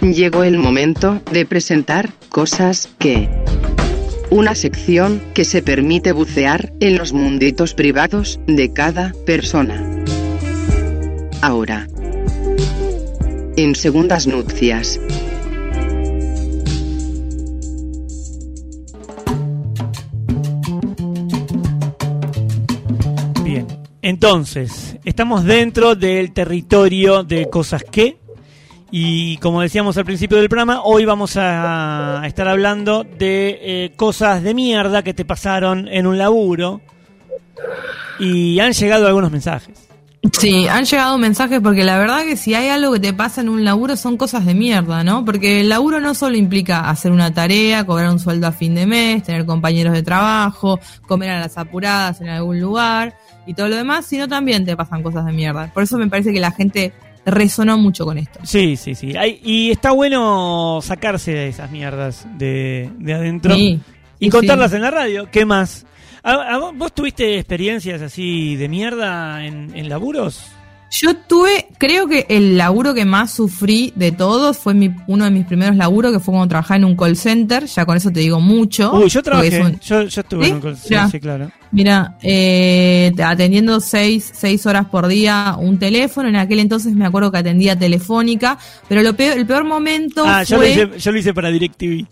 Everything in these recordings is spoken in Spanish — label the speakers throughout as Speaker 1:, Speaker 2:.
Speaker 1: llegó el momento de presentar cosas que... Una sección que se permite bucear en los munditos privados de cada persona. Ahora. En segundas nupcias.
Speaker 2: Bien, entonces, estamos dentro del territorio de cosas que, y como decíamos al principio del programa, hoy vamos a estar hablando de eh, cosas de mierda que te pasaron en un laburo, y han llegado algunos mensajes.
Speaker 3: Sí, han llegado mensajes porque la verdad que si hay algo que te pasa en un laburo son cosas de mierda, ¿no? Porque el laburo no solo implica hacer una tarea, cobrar un sueldo a fin de mes, tener compañeros de trabajo, comer a las apuradas en algún lugar y todo lo demás, sino también te pasan cosas de mierda. Por eso me parece que la gente resonó mucho con esto.
Speaker 2: Sí, sí, sí. Hay- y está bueno sacarse de esas mierdas de, de adentro
Speaker 3: Sí,
Speaker 2: y
Speaker 3: sí,
Speaker 2: contarlas
Speaker 3: sí.
Speaker 2: en la radio. ¿Qué más? ¿A- a vos- ¿Vos tuviste experiencias así de mierda en, en laburos?
Speaker 3: Yo tuve, creo que el laburo que más sufrí de todos fue mi, uno de mis primeros laburos, que fue cuando trabajaba en un call center, ya con eso te digo mucho.
Speaker 2: Uy, yo trabajé.
Speaker 3: un-
Speaker 2: Yo, yo estuve
Speaker 3: ¿Sí?
Speaker 2: en un call-
Speaker 3: Ya.
Speaker 2: sí, claro.
Speaker 3: Mira, eh, atendiendo seis, seis horas por día un teléfono, en aquel entonces me acuerdo que atendía telefónica, pero lo peor, el peor momento
Speaker 2: Ah, yo lo,
Speaker 3: fue...
Speaker 2: hice, yo lo hice para DirecTV.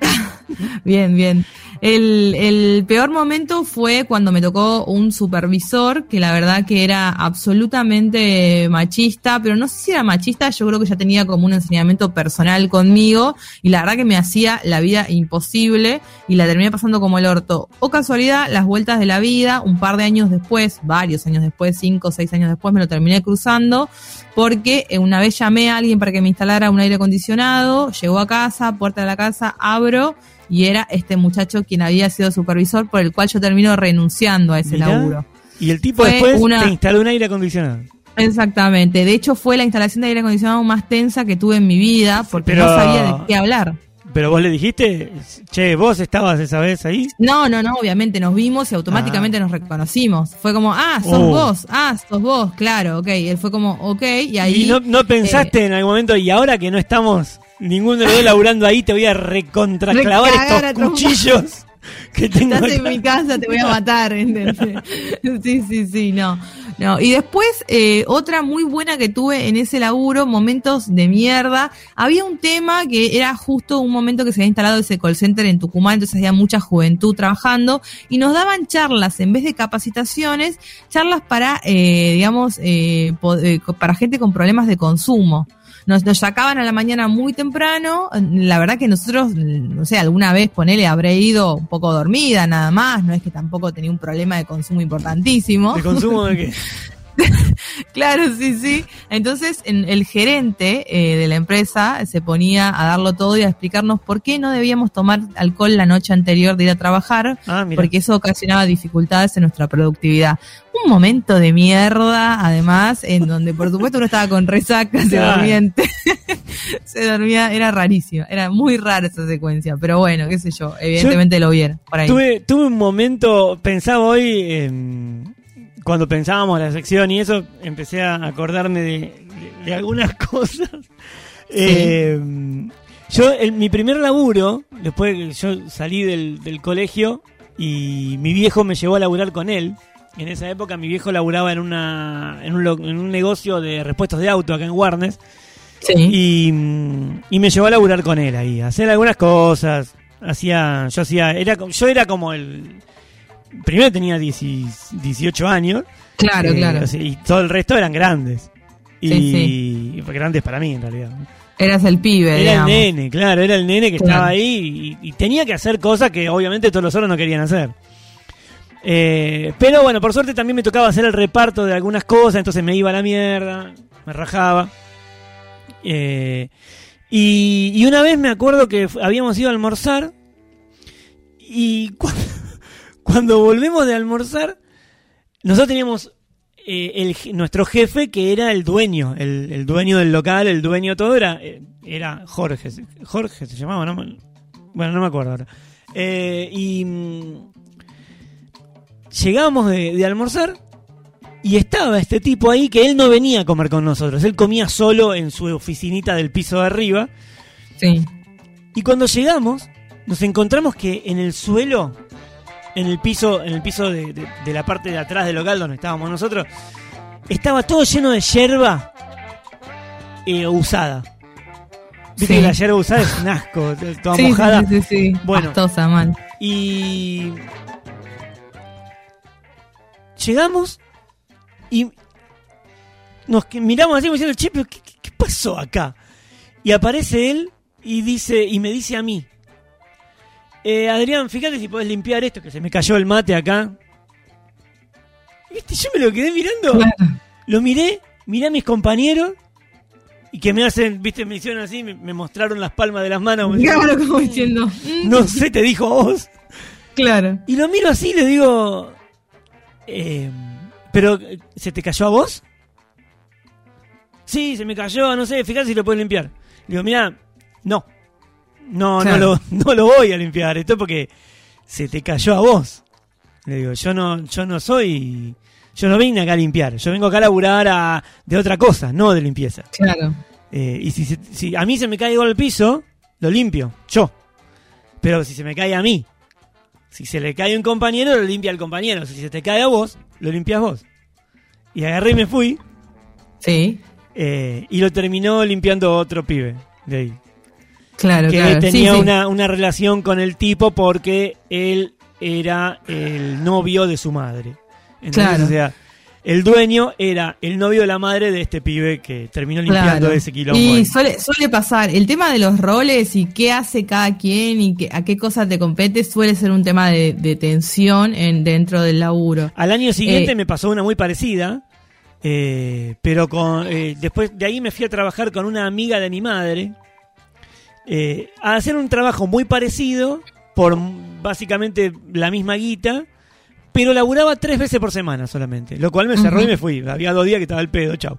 Speaker 3: Bien, bien. El, el peor momento fue cuando me tocó un supervisor que la verdad que era absolutamente machista, pero no sé si era machista, yo creo que ya tenía como un enseñamiento personal conmigo y la verdad que me hacía la vida imposible y la terminé pasando como el orto. O casualidad, las vueltas de la vida, un par de años después, varios años después, cinco o seis años después, me lo terminé cruzando porque eh, una vez llamé a alguien para que me instalara un aire acondicionado, llegó a casa, puerta de la casa, abro y era este muchacho quien había sido supervisor por el cual yo termino renunciando a ese
Speaker 2: Mirá.
Speaker 3: laburo.
Speaker 2: Y el tipo
Speaker 3: Fue
Speaker 2: después
Speaker 3: una-
Speaker 2: te instaló un aire acondicionado.
Speaker 3: Exactamente, de hecho fue la instalación de aire acondicionado más tensa que tuve en mi vida porque
Speaker 2: pero-
Speaker 3: no sabía de qué hablar.
Speaker 2: Pero vos le dijiste, che, vos estabas esa vez ahí.
Speaker 3: No, no, no, obviamente nos vimos y automáticamente nos reconocimos. Fue como, ah, sos
Speaker 2: Ah. Oh.
Speaker 3: vos, ah, sos vos, claro, ok. Él fue como, ok, y ahí...
Speaker 2: ¿Y no, no pensaste
Speaker 3: eh,
Speaker 2: en algún momento, y ahora que no estamos ninguno de los dos laburando ahí, te voy a recontraclavar estos cuchillos que tengo
Speaker 3: Estás en mi casa, te voy a matar, ¿entendés? Sí, sí, sí, no. No, y después, eh, otra muy buena que tuve en ese laburo, momentos de mierda. Había un tema que era justo un momento que se había instalado ese call center en Tucumán, entonces había mucha juventud trabajando, y nos daban charlas, en vez de capacitaciones, charlas para, eh, digamos, eh, eh, para gente con problemas de consumo. Nos, nos sacaban a la mañana muy temprano. La verdad que nosotros, no sé, alguna vez ponele, habré ido poco dormida nada más. No es que tampoco tenía un problema de consumo importantísimo.
Speaker 2: ¿De consumo de qué?
Speaker 3: Claro, sí, sí. Entonces, en- el gerente eh, de la empresa se ponía a darlo todo y a explicarnos por qué no debíamos tomar alcohol la noche anterior de ir a trabajar,
Speaker 2: Ah,
Speaker 3: porque eso ocasionaba dificultades en nuestra productividad. Un momento de mierda, además, en donde por supuesto uno estaba con resaca, se dormía, se dormía, era rarísimo, era muy rara esa secuencia, pero bueno, qué sé yo, evidentemente lo vieron por ahí.
Speaker 2: Tuve, tuve un momento, pensaba hoy, em, cuando pensábamos la sección y eso, empecé a acordarme de, de- de algunas cosas. Em, yo, mi primer laburo, después que yo salí del, del colegio y mi viejo me llevó a laburar con él. En esa época mi viejo laburaba en, una, en, un, en un negocio de repuestos de auto acá en Warnes.
Speaker 3: Sí.
Speaker 2: Y, mm, y me llevó a laburar con él ahí, a hacer algunas cosas. Hacía, yo hacía, era, yo era como el. Primero tenía 10 18 años.
Speaker 3: claro,
Speaker 2: eh,
Speaker 3: claro.
Speaker 2: y todo el resto eran grandes. Y,
Speaker 3: Sí,
Speaker 2: grandes para mí en realidad.
Speaker 3: Eras el pibe,
Speaker 2: Era el nene, claro, era el nene que
Speaker 3: Claro.
Speaker 2: estaba ahí y, y tenía que hacer cosas que obviamente todos los otros no querían hacer. Eh, pero bueno, por suerte también me tocaba hacer el reparto de algunas cosas, entonces me iba a la mierda, me rajaba. Eh, y, y una vez me acuerdo que habíamos ido a almorzar y cu- cuando volvemos de almorzar, nosotros teníamos eh, el nuestro jefe que era el dueño, el, el dueño del local, el dueño todo, era, eh, era Jorge. Jorge se llamaba, ¿no? Bueno, no me acuerdo ahora. Eh, y mm, llegamos de, de almorzar Y estaba este tipo ahí que él no venía a comer con nosotros, él comía solo en su oficinita del piso de arriba.
Speaker 3: Sí.
Speaker 2: Y cuando llegamos, nos encontramos que en el suelo, en el piso, en el piso de, de- de la parte de atrás del local donde estábamos nosotros, estaba todo lleno de yerba eh, usada. Viste
Speaker 3: Sí.
Speaker 2: que la yerba usada es un asco, toda
Speaker 3: Sí,
Speaker 2: mojada.
Speaker 3: sí, sí, sí.
Speaker 2: Bueno.
Speaker 3: Pastosa, mal.
Speaker 2: Y llegamos y nos miramos así como diciendo, che, pero ¿qué, qué- qué pasó acá? Y aparece él y dice y me dice a mí, eh, Adrián, fíjate si podés limpiar esto, que se me cayó el mate acá. ¿Viste? Yo me lo quedé mirando.
Speaker 3: Claro.
Speaker 2: Lo miré, miré a mis compañeros y que me hacen, viste, me hicieron así, me, me mostraron las palmas de las manos.
Speaker 3: Claro, como diciendo.
Speaker 2: no sé, te dijo vos.
Speaker 3: Claro.
Speaker 2: Y lo miro así y le digo, eh, ¿pero se te cayó a vos? Sí, se me cayó, no sé, fíjate si lo puedes limpiar. Le digo, mira, no, no,
Speaker 3: Claro.
Speaker 2: no, lo, no lo voy a limpiar, esto es porque se te cayó a vos. Le digo, yo no, yo no soy, yo no vine acá a limpiar, yo vengo acá a laburar a- de otra cosa, no de limpieza.
Speaker 3: Claro.
Speaker 2: Eh, y si, si a mí se me cae algo al piso, lo limpio, yo. Pero si se me cae a mí, si se le cae a un compañero, lo limpia el compañero. Si se te cae a vos, lo limpias vos. Y agarré y me fui,
Speaker 3: Sí.
Speaker 2: eh, y lo terminó limpiando otro pibe de ahí.
Speaker 3: Claro,
Speaker 2: que
Speaker 3: claro.
Speaker 2: Tenía
Speaker 3: sí.
Speaker 2: Una, una relación con el tipo porque él era el novio de su madre. Entonces,
Speaker 3: Claro.
Speaker 2: O sea, el dueño era el novio de la madre de este pibe que terminó limpiando
Speaker 3: Claro.
Speaker 2: ese quilombo.
Speaker 3: Y suele, suele pasar. El tema de los roles y qué hace cada quien y qué- a qué cosa te compete suele ser un tema de, de tensión en, dentro del laburo.
Speaker 2: Al año siguiente
Speaker 3: Eh,
Speaker 2: me pasó una muy parecida, eh, pero con, eh, después de ahí me fui a trabajar con una amiga de mi madre eh, a hacer un trabajo muy parecido por básicamente la misma guita, pero laburaba tres veces por semana solamente, lo cual me cerró y me fui. Había dos días que estaba el pedo, chao.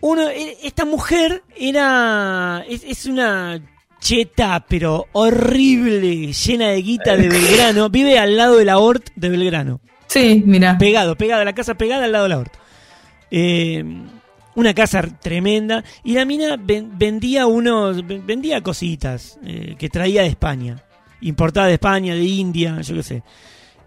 Speaker 2: Uno, e- esta mujer era. Es, es una cheta, pero horrible, llena de guita de Belgrano. Vive al lado de la Hort de Belgrano.
Speaker 3: Sí, mira.
Speaker 2: Pegado, pegada, la casa pegada al lado de la Hort. Eh, una casa tremenda. Y la mina ven- vendía unos. ven- vendía cositas eh, que traía de España. Importada de España, de India, yo qué sé.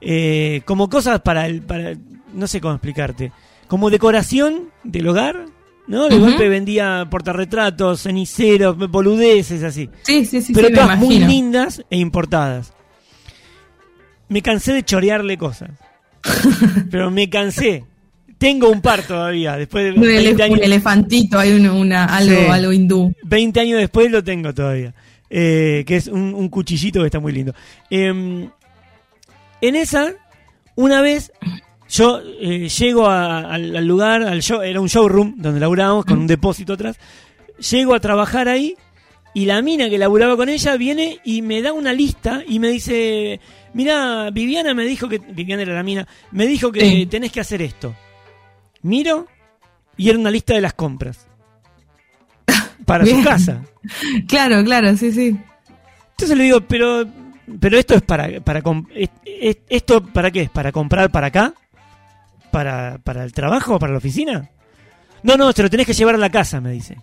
Speaker 2: Eh, como cosas para el. Para, no sé cómo explicarte. Como decoración del hogar. ¿No? De
Speaker 3: Ujú.
Speaker 2: golpe vendía portarretratos, ceniceros, boludeces, así
Speaker 3: Sí, sí, sí,
Speaker 2: pero
Speaker 3: sí,
Speaker 2: todas muy lindas e importadas. Me cansé de chorearle cosas. pero me cansé. Tengo un par todavía, después de
Speaker 3: Un,
Speaker 2: 20
Speaker 3: ele-
Speaker 2: años,
Speaker 3: un elefantito, hay un- una, algo,
Speaker 2: Sí.
Speaker 3: algo hindú.
Speaker 2: 20 años después lo tengo todavía. Eh, que es un, un cuchillito que está muy lindo. Em, en esa, una vez, yo eh, llego a- al, al lugar, al show, era un showroom donde laburábamos con un depósito atrás. Llego a trabajar ahí y la mina que laburaba con ella viene y me da una lista y me dice, mira, Viviana me dijo que, Viviana era la mina, me dijo que tenés que hacer esto. Miro y era una lista de las compras. Para su casa.
Speaker 3: Claro, claro, sí, sí.
Speaker 2: Entonces le digo, pero, pero esto es para, para com- es- es- esto para qué es, para comprar para acá, para, para el trabajo, para la oficina. No, no, te lo tenés que llevar a la casa, me dice.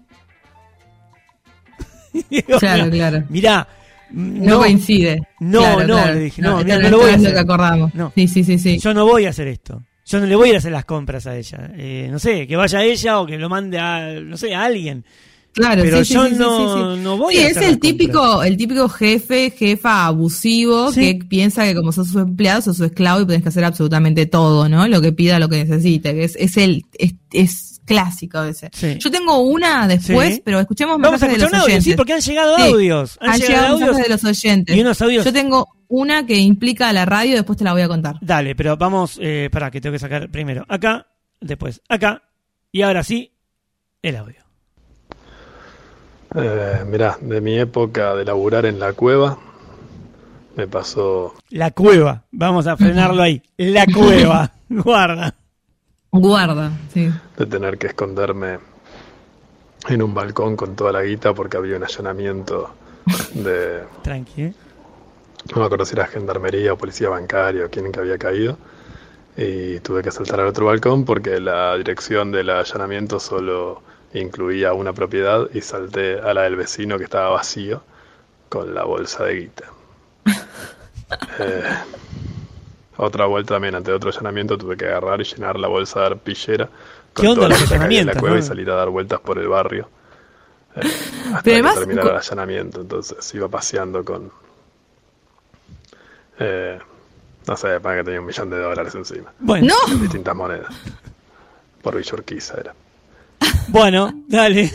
Speaker 2: Digo,
Speaker 3: Claro,
Speaker 2: "Mirá,
Speaker 3: claro.
Speaker 2: Mirá,
Speaker 3: No,
Speaker 2: no,
Speaker 3: coincide.
Speaker 2: No,
Speaker 3: Claro,
Speaker 2: no,
Speaker 3: claro.
Speaker 2: le dije, no, mira,
Speaker 3: esto
Speaker 2: no lo voy a hacer.
Speaker 3: que acordamos.
Speaker 2: No.
Speaker 3: Sí, sí, sí, sí.
Speaker 2: yo no voy a hacer esto. Yo no le voy a ir a hacer las compras a ella. Eh, no sé, que vaya ella o que lo mande a, no sé, a alguien.
Speaker 3: Claro,
Speaker 2: Pero
Speaker 3: sí,
Speaker 2: yo
Speaker 3: sí,
Speaker 2: no,
Speaker 3: sí, sí.
Speaker 2: no voy a
Speaker 3: es
Speaker 2: hacer
Speaker 3: el
Speaker 2: las
Speaker 3: típico,
Speaker 2: compras.
Speaker 3: el típico jefe, jefa abusivo que piensa que como sos su empleado, sos su esclavo y tenés que hacer absolutamente todo, ¿no? Lo que pida, lo que necesite. Es, es el, es, es clásico ese. Yo tengo una después, pero escuchemos
Speaker 2: Vamos a
Speaker 3: mensajes de
Speaker 2: escuchar
Speaker 3: los
Speaker 2: un audio,
Speaker 3: oyentes.
Speaker 2: sí, porque han llegado audios. Han,
Speaker 3: Han
Speaker 2: llegado,
Speaker 3: llegado
Speaker 2: audios.
Speaker 3: de los oyentes.
Speaker 2: y unos audios.
Speaker 3: Yo tengo una que implica a la radio, después te la voy a contar.
Speaker 2: Dale, pero vamos, eh, para que tengo que sacar primero acá, después acá, y ahora sí, el audio.
Speaker 4: Eh, mirá, de mi época de laburar en la cueva, me pasó
Speaker 2: La cueva, vamos a frenarlo ahí. La cueva, guarda.
Speaker 3: Guarda, sí.
Speaker 4: de tener que esconderme en un balcón con toda la guita porque había un allanamiento de,
Speaker 2: Tranqui, ¿eh?
Speaker 4: No me acuerdo si era gendarmería o policía bancaria o quién que había caído. y tuve que saltar al otro balcón porque la dirección del allanamiento solo incluía una propiedad y salté a la del vecino que estaba vacío con la bolsa de guita. Eh, otra vuelta también, ante otro allanamiento, tuve que agarrar y llenar la bolsa de arpillera con
Speaker 2: ¿Qué onda los
Speaker 4: en la cueva y salir a dar vueltas por el barrio. eh, hasta
Speaker 3: Pero
Speaker 4: que
Speaker 3: además,
Speaker 4: terminara el allanamiento. Entonces iba paseando con. Eh, no sé, para que tenía un millón de dólares encima.
Speaker 2: Bueno,
Speaker 3: ¡No!
Speaker 4: En distintas monedas. Por Villorquiza era.
Speaker 2: bueno, dale.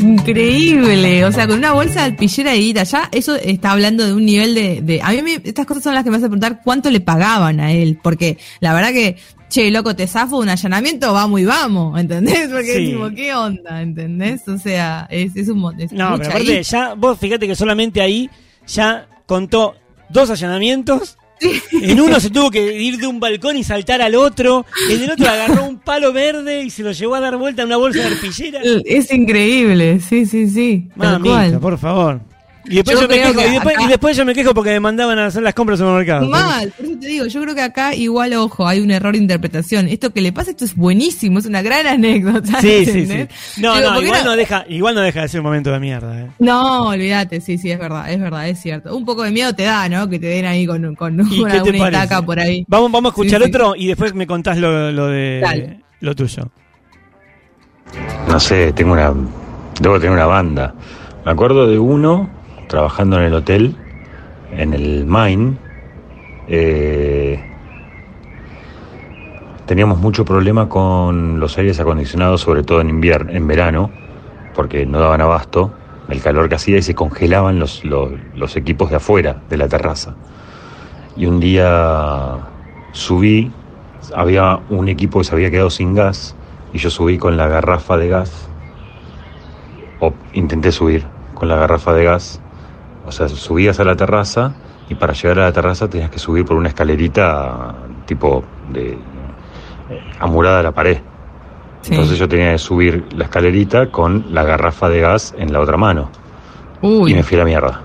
Speaker 3: Increíble, o sea, con una bolsa de alpillera de guita, ya eso está hablando de un nivel de... de- a mí me- estas cosas son las que me hacen preguntar cuánto le pagaban a él, porque la verdad que, che, loco, te zafo un allanamiento, vamos y vamos, ¿entendés? Porque
Speaker 2: Sí.
Speaker 3: tipo, ¿qué onda? ¿Entendés? O sea, es, es un... es
Speaker 2: No,
Speaker 3: mucha
Speaker 2: pero aparte,
Speaker 3: guita.
Speaker 2: ya vos fíjate que solamente ahí ya contó dos allanamientos. En uno se tuvo que ir de un balcón y saltar al otro. En el otro agarró un palo verde y se lo llevó a dar vuelta en una bolsa de arpillera.
Speaker 3: Es increíble, sí, sí, sí.
Speaker 2: Mamita, por favor. Y después
Speaker 3: Yo
Speaker 2: yo, me quejo,
Speaker 3: que
Speaker 2: y después,
Speaker 3: acá-
Speaker 2: y después yo me quejo porque me mandaban a hacer las compras en el mercado.
Speaker 3: Mal, por eso te digo, yo creo que acá igual, ojo, hay un error de interpretación. Esto que le pasa, esto es buenísimo, es una gran anécdota.
Speaker 2: Sí, sí, sí. No,
Speaker 3: Digo,
Speaker 2: no,
Speaker 3: ¿por qué
Speaker 2: igual
Speaker 3: no-
Speaker 2: no deja, igual no deja de ser un momento de mierda, eh.
Speaker 3: No, olvídate, sí, sí, es verdad, es verdad, es cierto. Un poco de miedo te da, ¿no? Que te den ahí con, con
Speaker 2: ¿Y
Speaker 3: una, una estaca por ahí.
Speaker 2: Vamos, vamos a escuchar
Speaker 3: Sí, sí.
Speaker 2: otro y después me contás lo, lo de
Speaker 3: Dale.
Speaker 2: lo tuyo.
Speaker 5: no sé, tengo una, debo tener una banda. Me acuerdo de uno trabajando en el hotel, en el Main. eh, teníamos mucho problema con los aires acondicionados, sobre todo en invierno, en verano, porque no daban abasto el calor que hacía y se congelaban los, los equipos de afuera, de la terraza. Y un día subí, había un equipo que se había quedado sin gas y yo subí con la garrafa de gas, o intenté subir con la garrafa de gas, o sea, subías a la terraza y para llegar a la terraza tenías que subir por una escalerita tipo de eh, amurada a la pared.
Speaker 3: Sí.
Speaker 5: Entonces yo tenía que subir la escalerita con la garrafa de gas en la otra mano.
Speaker 3: Uy,
Speaker 5: Y me fui a la mierda.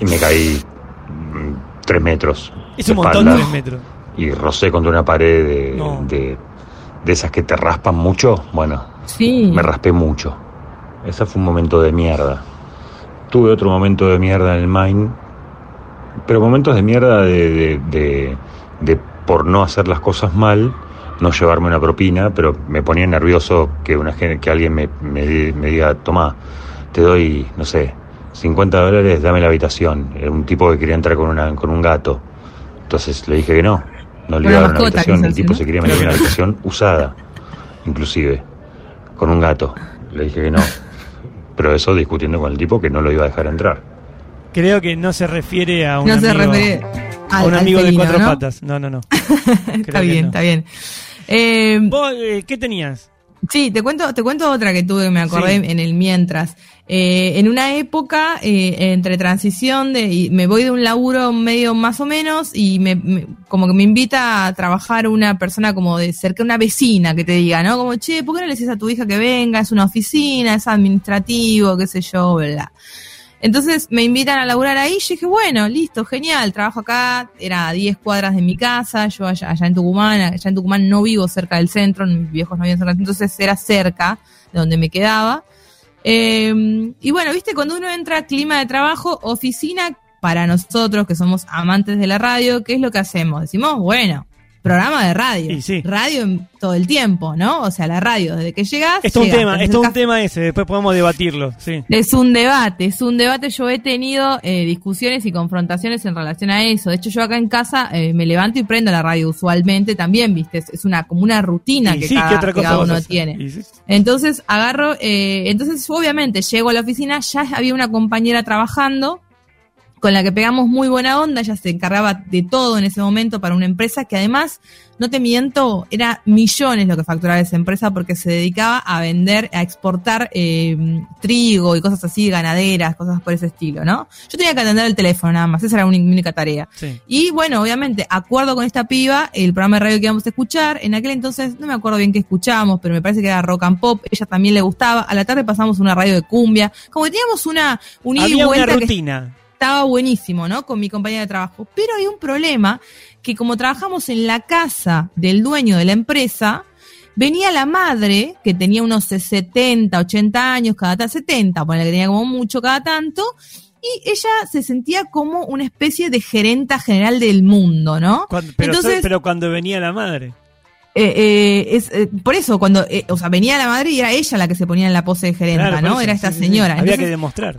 Speaker 5: Y me caí mm, tres metros.
Speaker 2: Es
Speaker 5: de
Speaker 2: un montón, tres metros.
Speaker 5: Y rocé contra una pared de,
Speaker 2: No.
Speaker 5: de, de esas que te raspan mucho. Bueno,
Speaker 3: sí.
Speaker 5: me raspé mucho. Ese fue un momento de mierda. Tuve otro momento de mierda en el mine. Pero momentos de mierda de, de, de- de por no hacer las cosas mal, no llevarme una propina, pero me ponía nervioso que, una, que alguien me, me, me diga, toma, te doy, no sé, 50 dólares, dame la habitación. Era un tipo que quería entrar con, una, con un gato. Entonces le dije que no, no le iba a dar una habitación. El tipo
Speaker 3: ¿no?
Speaker 5: se quería meter en una habitación usada, inclusive, con un gato. Le dije que no. Pero eso discutiendo con el tipo que no lo iba a dejar entrar.
Speaker 2: Creo que no se refiere a un
Speaker 3: no se
Speaker 2: amigo,
Speaker 3: refiere
Speaker 2: a
Speaker 3: al,
Speaker 2: un
Speaker 3: al
Speaker 2: amigo de
Speaker 3: felino,
Speaker 2: cuatro
Speaker 3: ¿no?
Speaker 2: patas. No, no, no.
Speaker 3: está bien,
Speaker 2: no.
Speaker 3: está bien. Eh,
Speaker 2: ¿Vos eh, qué tenías?
Speaker 3: Sí, te cuento, te cuento otra que tuve que me acordé
Speaker 2: Sí.
Speaker 3: en el mientras. Eh, en una época, eh, entre transición de, y me voy de un laburo medio más o menos y me, me- como que me invita a trabajar una persona como de cerca, una vecina que te diga, ¿no? Como, che, ¿por qué no le dices a tu hija que venga? Es una oficina, es administrativo, qué sé yo, bla. Entonces me invitan a laburar ahí, yo dije, bueno, listo, genial, trabajo acá, era a 10 cuadras de mi casa, yo allá, allá en Tucumán, allá en Tucumán no vivo cerca del centro, mis viejos no viven cerca, entonces era cerca de donde me quedaba. Eh, y bueno, viste, cuando uno entra clima de trabajo, oficina, para nosotros que somos amantes de la radio, ¿qué es lo que hacemos? Decimos, bueno, programa de radio.
Speaker 2: Sí.
Speaker 3: Radio en- todo el tiempo, ¿no? O sea, la radio, desde que llegas.
Speaker 2: Esto es un tema, esto un tema ese, después podemos debatirlo, sí.
Speaker 3: es un debate, es un debate. Yo he tenido eh, discusiones y confrontaciones en relación a eso. De hecho, yo acá en casa eh, me levanto y prendo la radio usualmente también, ¿viste? Es, es una como una rutina
Speaker 2: Y
Speaker 3: que,
Speaker 2: sí,
Speaker 3: cada,
Speaker 2: ¿qué otra
Speaker 3: que
Speaker 2: cosa
Speaker 3: cada
Speaker 2: vas a
Speaker 3: uno tiene.
Speaker 2: Sí.
Speaker 3: Entonces agarro, eh, entonces obviamente llego a la oficina, ya había una compañera trabajando con la que pegamos muy buena onda, ella se encargaba de todo en ese momento para una empresa que además, no te miento, era millones lo que facturaba esa empresa porque se dedicaba a vender, a exportar eh, trigo y cosas así, ganaderas, cosas por ese estilo, ¿no? Yo tenía que atender el teléfono nada más, esa era mi única tarea.
Speaker 2: sí.
Speaker 3: Y bueno, obviamente, acuerdo con esta piba, el programa de radio que íbamos a escuchar, en aquel entonces no me acuerdo bien qué escuchábamos, pero me parece que era rock and pop, ella también le gustaba, a la tarde pasamos una radio de cumbia, como que teníamos una, un
Speaker 2: Había una
Speaker 3: que
Speaker 2: rutina.
Speaker 3: Estaba buenísimo, ¿no? Con mi compañera de trabajo. Pero hay un problema que como trabajamos en la casa del dueño de la empresa, venía la madre, que tenía unos 70, 80 años, cada tanto, 70, por que tenía como mucho cada tanto, y ella se sentía como una especie de gerenta general del mundo, ¿no?
Speaker 2: Cuando- pero,
Speaker 3: Entonces-
Speaker 2: pero cuando venía la madre.
Speaker 3: Eh, eh, es, eh, por eso, cuando, eh, o sea, venía la madre y era ella la que se ponía en la pose de gerenta,
Speaker 2: Claro,
Speaker 3: ¿no?
Speaker 2: eso,
Speaker 3: Era
Speaker 2: sí,
Speaker 3: esta
Speaker 2: sí, sí.
Speaker 3: señora.
Speaker 2: Había que demostrar.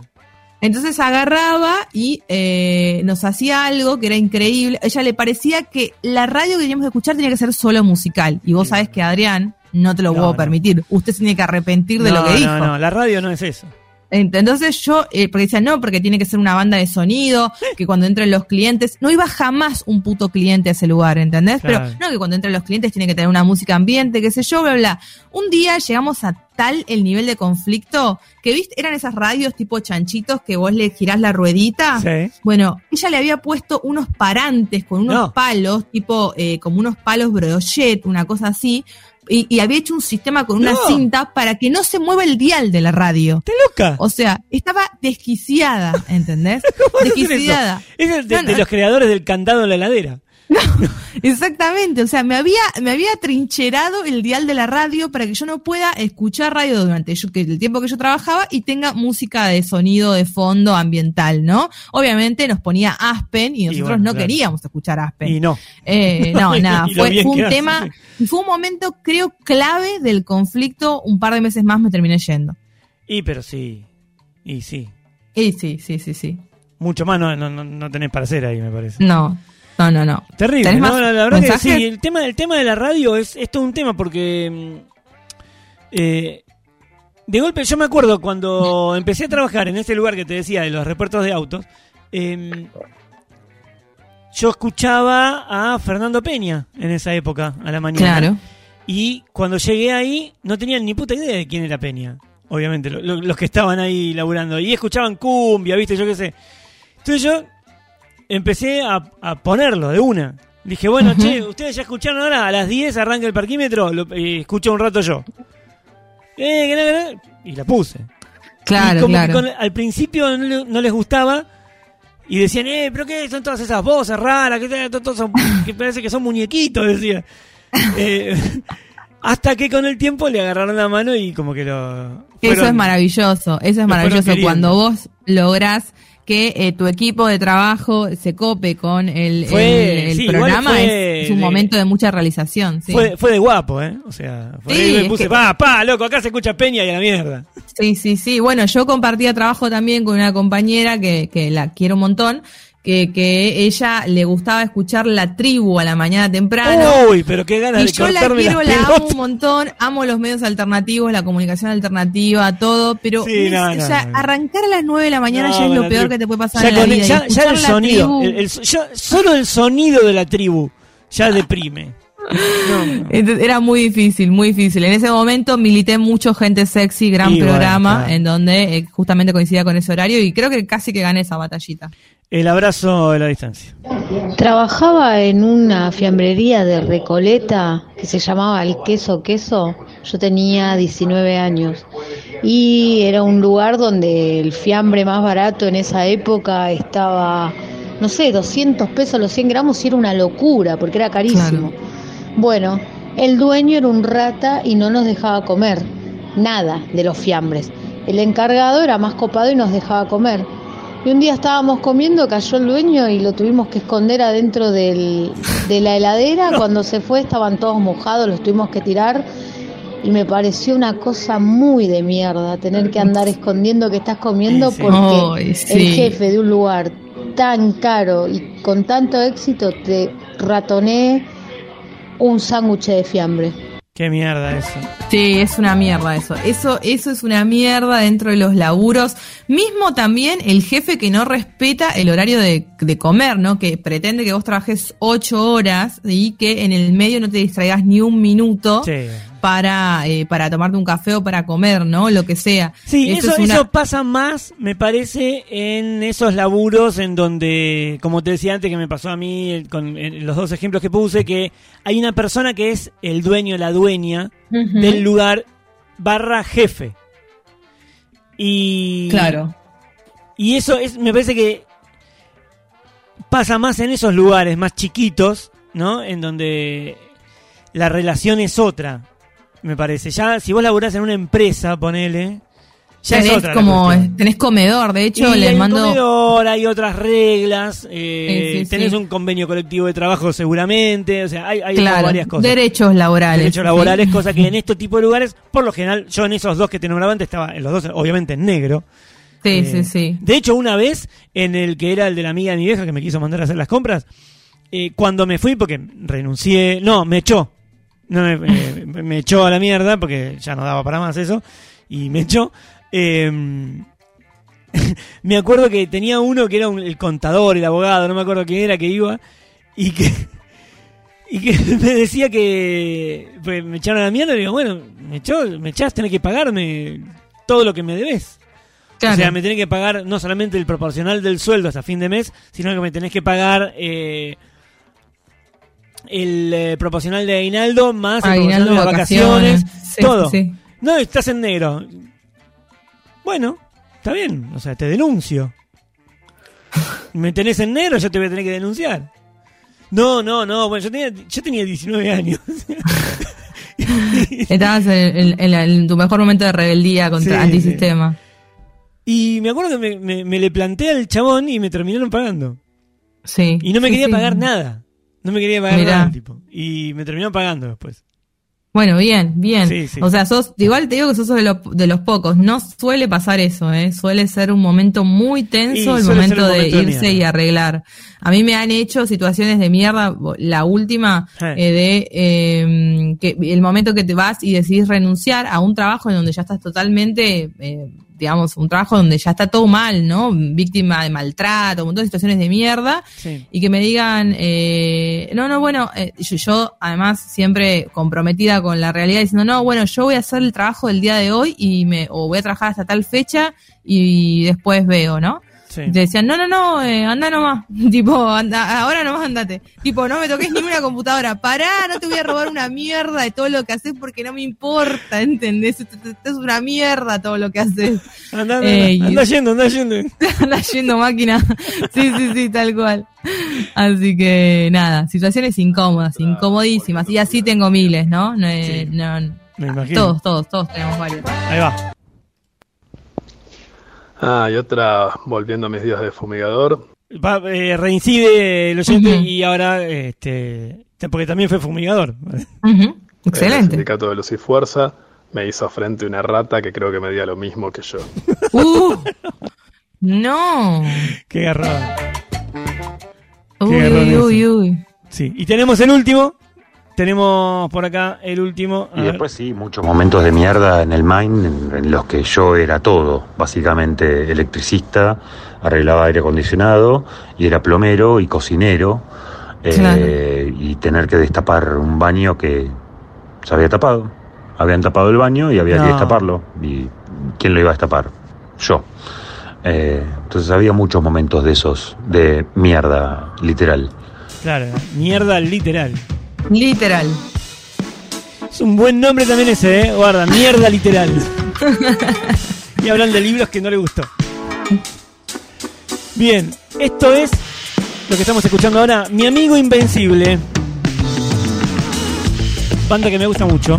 Speaker 3: Entonces agarraba y eh, nos hacía algo que era increíble. A ella le parecía que la radio que teníamos que escuchar tenía que ser solo musical. Y vos sabés que Adrián no te lo
Speaker 2: No,
Speaker 3: puedo
Speaker 2: no.
Speaker 3: permitir. Usted se tiene que arrepentir de
Speaker 2: no,
Speaker 3: lo que dijo.
Speaker 2: no, no, la radio no es eso.
Speaker 3: Ent- Entonces yo, eh, porque decía, no, porque tiene que ser una banda de sonido, que cuando entren los clientes, no iba jamás un puto cliente a ese lugar, ¿entendés?
Speaker 2: Claro.
Speaker 3: Pero no, que cuando entren los clientes tiene que tener una música ambiente, qué sé yo, bla, bla. Un día llegamos a tal el nivel de conflicto que, viste, eran esas radios tipo chanchitos que vos le girás la ruedita.
Speaker 2: Sí.
Speaker 3: Bueno, ella le había puesto unos parantes con unos
Speaker 2: No.
Speaker 3: palos, tipo eh, como unos palos brochet, una cosa así, y, y había hecho un sistema con una cinta para que no se mueva el dial de la radio.
Speaker 2: ¿Estás loca?
Speaker 3: O sea, estaba desquiciada, ¿entendés? Desquiciada.
Speaker 2: Es el de,
Speaker 3: No, no.
Speaker 2: de los creadores del candado en la heladera.
Speaker 3: Exactamente, o sea, me había, me había trincherado el dial de la radio para que yo no pueda escuchar radio durante yo- que el tiempo que yo trabajaba y tenga música de sonido de fondo ambiental, ¿no? Obviamente nos ponía Aspen y nosotros
Speaker 2: bueno,
Speaker 3: no
Speaker 2: claro.
Speaker 3: queríamos escuchar Aspen.
Speaker 2: Y no.
Speaker 3: Eh, no, nada, fue, un tema, y fue un momento, creo, clave del conflicto. Un par de meses más me terminé yendo.
Speaker 2: Y pero sí. Y sí.
Speaker 3: Y sí, sí, sí, sí.
Speaker 2: Mucho más no, no, no, no tenés para hacer ahí, me parece.
Speaker 3: No, no, no, no.
Speaker 2: Terrible,
Speaker 3: ¿Tenés
Speaker 2: ¿no? La, la verdad que
Speaker 3: mensajes?
Speaker 2: sí, el tema, el tema de la radio es, es todo un tema porque mm, eh, de golpe yo me acuerdo cuando empecé a trabajar en ese lugar que te decía de los repuestos de autos, eh, yo escuchaba a Fernando Peña en esa época, a la mañana.
Speaker 3: Claro.
Speaker 2: Y cuando llegué ahí no tenían ni puta idea de quién era Peña. Obviamente, lo- lo- los que estaban ahí laburando. Y escuchaban cumbia, viste, yo qué sé. Entonces yo empecé a, a ponerlo de una. Dije, bueno,
Speaker 3: Ujú.
Speaker 2: che, ustedes ya escucharon ahora, a las 10 arranca el parquímetro, lo, y escucho un rato yo. Eh, que no, que no. y la puse.
Speaker 3: Claro,
Speaker 2: y como
Speaker 3: claro.
Speaker 2: que con- al principio no, le- no les gustaba y decían, eh, pero qué son todas esas voces raras, que, todos son- que parece que son muñequitos, decía. Eh, hasta que con el tiempo le agarraron la mano y como que lo...
Speaker 3: Eso es maravilloso, eso es maravilloso cuando vos lográs que eh, tu equipo de trabajo se cope con el,
Speaker 2: Fue-
Speaker 3: el- el
Speaker 2: sí, igual
Speaker 3: programa,
Speaker 2: fue
Speaker 3: es, es un
Speaker 2: de-
Speaker 3: momento de mucha realización. Sí,
Speaker 2: Fue, fue de guapo, ¿eh? O sea, por
Speaker 3: Sí,
Speaker 2: ahí me puse,
Speaker 3: que-
Speaker 2: pa, pa, loco, acá se escucha Peña y a la mierda.
Speaker 3: sí, sí, sí. Bueno, yo compartía trabajo también con una compañera que, que la quiero un montón, que, que ella le gustaba escuchar la tribu a la mañana temprano.
Speaker 2: Uy, pero qué ganas
Speaker 3: Y
Speaker 2: de
Speaker 3: yo la quiero, la amo un montón, amo los medios alternativos, la comunicación alternativa, todo, pero
Speaker 2: Sí,
Speaker 3: es-
Speaker 2: no,
Speaker 3: o sea,
Speaker 2: no.
Speaker 3: arrancar a las 9 de la mañana ya es lo peor que te puede pasar
Speaker 2: Ya
Speaker 3: en la vida.
Speaker 2: ya, el sonido, el- el- ya- solo el sonido de la tribu ya deprime. No,
Speaker 3: Era muy difícil, muy difícil. En ese momento milité mucho Gente Sexy, gran
Speaker 2: Y bueno,
Speaker 3: programa,
Speaker 2: claro.
Speaker 3: en donde eh, justamente coincidía con ese horario y creo que casi que gané esa batallita.
Speaker 2: El abrazo de la distancia.
Speaker 6: Trabajaba en una fiambrería de Recoleta que se llamaba El Queso Queso. Yo tenía 19 años y era un lugar donde el fiambre más barato en esa época estaba, no sé, 200 pesos los 100 gramos y era una locura porque era carísimo. Bueno, el dueño era un rata y no nos dejaba comer nada de los fiambres. El encargado era más copado y nos dejaba comer. Y un día estábamos comiendo, cayó el dueño y lo tuvimos que esconder adentro del- de la heladera. Cuando se fue estaban todos mojados, los tuvimos que tirar. Y me pareció una cosa muy de mierda tener que andar escondiendo que estás comiendo porque
Speaker 3: sí.
Speaker 6: el jefe de un lugar tan caro y con tanto éxito te ratonee un sándwich de fiambre.
Speaker 2: Qué mierda eso.
Speaker 3: Sí, es una mierda eso. Eso, eso es una mierda dentro de los laburos. Mismo también el jefe que no respeta el horario de, de comer, ¿no? Que pretende que vos trabajes ocho horas y que en el medio no te distraigas ni un minuto
Speaker 2: Sí.
Speaker 3: Para, eh, para tomarte un café o para comer, ¿no? Lo que sea.
Speaker 2: Sí, eso,
Speaker 3: es una-
Speaker 2: eso pasa más, me parece, en esos laburos en donde, como te decía antes, que me pasó a mí con los dos ejemplos que puse, que hay una persona que es el dueño, la dueña del lugar barra jefe. Y,
Speaker 3: Claro.
Speaker 2: y eso es, me parece que pasa más en esos lugares más chiquitos, ¿no? En donde la relación es otra, me parece. Ya, si vos laburás en una empresa, ponele. Ya
Speaker 3: tenés
Speaker 2: es otra
Speaker 3: como, tenés comedor, de hecho,
Speaker 2: Y
Speaker 3: les
Speaker 2: hay un
Speaker 3: mando.
Speaker 2: comedor, hay otras reglas, eh,
Speaker 3: Sí, sí,
Speaker 2: tenés
Speaker 3: sí.
Speaker 2: un convenio colectivo de trabajo seguramente, o sea, hay, hay
Speaker 3: Claro,
Speaker 2: varias cosas.
Speaker 3: derechos laborales.
Speaker 2: Derechos laborales, cosa que en este tipo de lugares, por lo general, yo en esos dos que te nombraba antes estaba, en los dos obviamente en negro.
Speaker 3: Sí,
Speaker 2: Eh,
Speaker 3: sí, sí.
Speaker 2: De hecho, una vez, en el que era el de la amiga de mi vieja que me quiso mandar a hacer las compras, eh, cuando me fui, porque renuncié, no, me echó. No, me, me echó a la mierda, porque ya no daba para más eso, y me echó. eh, me acuerdo que tenía uno que era un- el contador, el abogado, no me acuerdo quién era, que iba, y que, y que me decía que pues, me echaron a la mierda, y digo, bueno, me echó, me echás, tenés que pagarme todo lo que me debes.
Speaker 3: Claro.
Speaker 2: O sea, me tenés que pagar no solamente el proporcional del sueldo hasta fin de mes, sino que me tenés que pagar eh, el eh, proporcional de aguinaldo más el
Speaker 3: Aguinaldo,
Speaker 2: proporcional de vacaciones,
Speaker 3: Sí,
Speaker 2: todo.
Speaker 3: sí.
Speaker 2: No, estás en negro. Bueno, está bien, o sea, te denuncio. Me tenés en negro, yo te voy a tener que denunciar. No, no, no, bueno, yo tenía, yo tenía 19 años.
Speaker 3: Estabas en, en- en la- en tu mejor momento de rebeldía contra
Speaker 2: Sí,
Speaker 3: antisistema.
Speaker 2: Y me acuerdo que me, me- me le planteé al chabón y me terminaron pagando.
Speaker 3: Sí.
Speaker 2: Y no me
Speaker 3: Sí,
Speaker 2: quería pagar nada. No me quería pagar
Speaker 3: Mirá.
Speaker 2: nada, el tipo. Y me terminaron pagando después.
Speaker 3: Bueno, bien, bien.
Speaker 2: Sí, sí.
Speaker 3: O sea, sos, igual te digo que sos de los, de los pocos. No suele pasar eso, ¿eh? Suele ser un momento muy tenso
Speaker 2: Y
Speaker 3: el momento de irse
Speaker 2: mierda.
Speaker 3: y arreglar. A mí me han hecho situaciones de mierda. La última,
Speaker 2: Eh.
Speaker 3: eh, de eh, que el momento que te vas y decidís renunciar a un trabajo en donde ya estás totalmente, eh, digamos, un trabajo donde ya está todo mal, ¿no? Víctima de maltrato, un montón de situaciones de mierda
Speaker 2: Sí.
Speaker 3: y que me digan, eh, no, no, bueno, eh, yo, yo, además siempre comprometida con la realidad diciendo, no, bueno, yo voy a hacer el trabajo del día de hoy y me, o voy a trabajar hasta tal fecha y después veo, ¿no?
Speaker 2: Sí.
Speaker 3: Te decían, no, no, no, eh, anda nomás, tipo, anda, ahora nomás andate, tipo, no me toques ni una computadora, pará, no te voy a robar una mierda de todo lo que haces porque no me importa, ¿entendés? Es una mierda todo lo que haces.
Speaker 2: Anda, anda,
Speaker 3: Eh, y-
Speaker 2: anda yendo, anda yendo.
Speaker 3: anda yendo máquina. Sí, sí, sí, tal cual. Así que nada, situaciones incómodas, incomodísimas. Y así tengo miles, ¿no? No, eh,
Speaker 2: Sí.
Speaker 3: no-
Speaker 2: Me imagino.
Speaker 3: todos, todos, todos tenemos varios.
Speaker 2: Ahí va.
Speaker 4: Ah, y otra, volviendo a mis días de fumigador,
Speaker 2: Va, eh, reincide el oyente y ahora, este, porque también fue fumigador.
Speaker 4: El
Speaker 3: Excelente.
Speaker 4: sindicato de Luz y Fuerza me hizo frente una rata que creo que medía lo mismo que yo.
Speaker 3: Uh, no.
Speaker 2: Qué garrón.
Speaker 3: Uy, uy, uy, uy.
Speaker 2: Sí. Y tenemos el último. Tenemos por acá el último. A
Speaker 5: Y
Speaker 2: ver.
Speaker 5: después sí, muchos momentos de mierda en el mine en, en los que yo era todo, básicamente electricista, arreglaba aire acondicionado y era plomero y cocinero eh, y tener que destapar un baño que se había tapado. Habían tapado el baño y había
Speaker 2: No.
Speaker 5: que destaparlo. ¿Y quién lo iba a destapar? Yo. Eh, entonces había muchos momentos de esos, de mierda, literal.
Speaker 2: Claro, mierda literal.
Speaker 3: Literal.
Speaker 2: Es un buen nombre también ese, ¿eh? Guarda, mierda literal. y hablan de libros que no le gustó. Bien, esto es lo que estamos escuchando ahora. Mi amigo Invencible. Banda que me gusta mucho.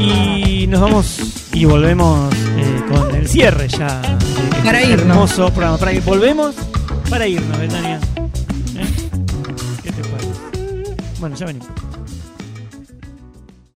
Speaker 2: Y nos vamos y volvemos eh, con el cierre ya. este
Speaker 3: Para irnos.
Speaker 2: Hermoso programa. Para ir, volvemos para irnos, Betania. ¿Eh? ¿Qué te